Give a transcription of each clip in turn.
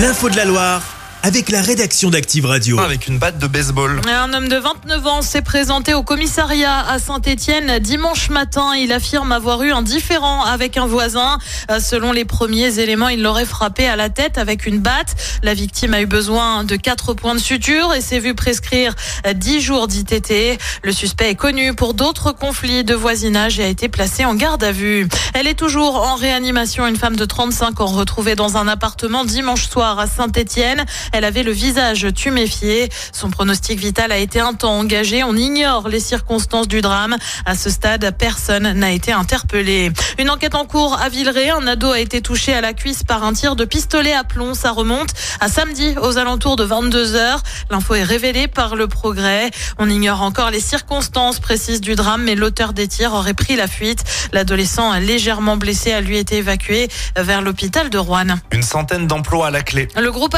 L'info de la Loire avec la rédaction d'Active Radio. Avec une batte de baseball. Un homme de 29 ans s'est présenté au commissariat à Saint-Étienne dimanche matin. Il affirme avoir eu un différend avec un voisin. Euh, Selon les premiers éléments, il l'aurait frappé à la tête avec une batte. La victime a eu besoin de quatre points de suture et s'est vu prescrire 10 jours d'ITT. Le suspect est connu pour d'autres conflits de voisinage et a été placé en garde à vue. Elle est toujours en réanimation. Une femme de 35 ans retrouvée dans un appartement dimanche soir à Saint-Étienne. Elle avait le visage tuméfié. Son pronostic vital a été un temps engagé. On ignore les circonstances du drame. À ce stade, personne n'a été interpellé. Une enquête en cours à Villeray. Un ado a été touché à la cuisse par un tir de pistolet à plomb. Ça remonte à samedi aux alentours de 22 heures. L'info est révélée par le progrès. On ignore encore les circonstances précises du drame, mais l'auteur des tirs aurait pris la fuite. L'adolescent légèrement blessé a lui été évacué vers l'hôpital de Rouen. Une centaine d'emplois à la clé. Le groupe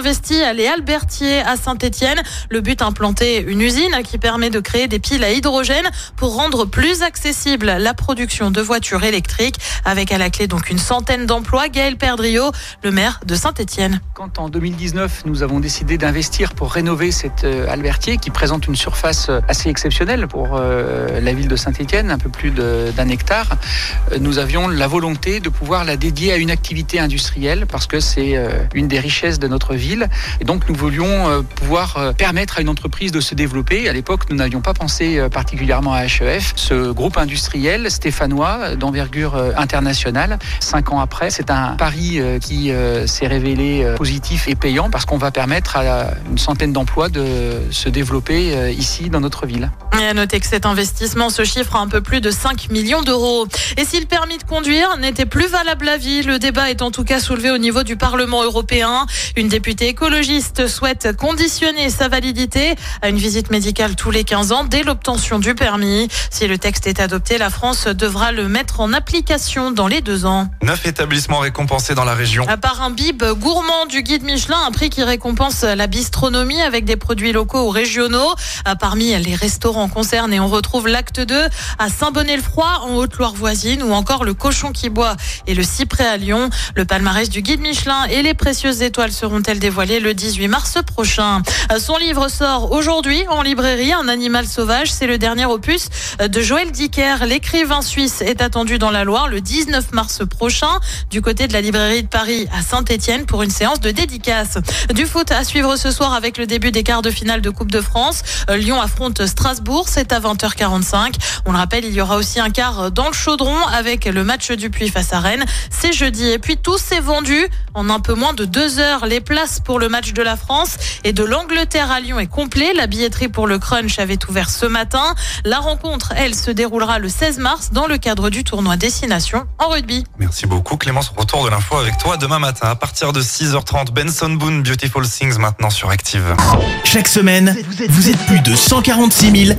investi à Les Albertiers à Saint-Etienne. Le but, implanter une usine qui permet de créer des piles à hydrogène pour rendre plus accessible la production de voitures électriques. Avec à la clé donc une centaine d'emplois. Gaël Perdriau, le maire de Saint-Etienne. Quand en 2019, nous avons décidé d'investir pour rénover cet euh, Albertier qui présente une surface euh, assez exceptionnelle pour euh, la ville de Saint-Étienne, un peu plus d'un hectare, nous avions la volonté de pouvoir la dédier à une activité industrielle parce que c'est une des richesses de notre ville. Et donc nous voulions euh, pouvoir euh, permettre à une entreprise de se développer. À l'époque, nous n'avions pas pensé euh, particulièrement à HEF. Ce groupe industriel stéphanois d'envergure internationale, cinq ans après, c'est un pari qui s'est révélé positif et payant parce qu'on va permettre à une centaine d'emplois de se développer ici dans notre ville. Et à noter que cet investissement se chiffre à un peu plus de 5 millions d'euros. Et si le permis de conduire n'était plus valable à vie, le débat est en tout cas soulevé au niveau du Parlement européen. Une députée écologiste souhaite conditionner sa validité à une visite médicale tous les 15 ans dès l'obtention du permis. Si le texte est adopté, la France devra le mettre en application dans les deux ans. Neuf établissements récompensés dans la région. À part un bib gourmand du guide Michelin, un prix qui récompense la bistronomie avec des produits locaux ou régionaux. Parmi les restaurants concernés, on retrouve l'acte 2 à Saint-Bonnet-le-Froid en Haute-Loire voisine ou encore le cochon qui boit et le cyprès à Lyon. Le palmarès du guide Michelin et les précieuses étoiles seront-elles dévoilées le 18 mars prochain? Euh, Son livre sort aujourd'hui en librairie, Un animal sauvage. C'est le dernier opus de Joël Dicker. L'écrivain suisse est attendu dans la Loire le 19 mars prochain du côté de la librairie de Paris à Saint-Étienne pour une séance de dédicace. Du foot à suivre ce soir avec le début des quarts de finale de Coupe de France. Euh, Lyon affronte Strasbourg, c'est à 20h45. On le rappelle, il y aura aussi un quart dans le chaudron avec le match du Puy face à Rennes. C'est jeudi. Et puis tout s'est vendu en un peu moins de deux heures. Les places pour le match de la France et de l'Angleterre à Lyon est complet. La billetterie pour le Crunch avait ouvert ce matin. La rencontre, elle, se déroulera le 16 mars dans le cadre du tournoi Destination en rugby. Merci beaucoup Clémence. Retour de l'info avec toi demain matin à partir de 6h30. Benson Boone, Beautiful Things maintenant sur Active. Chaque semaine, vous êtes plus de 146 000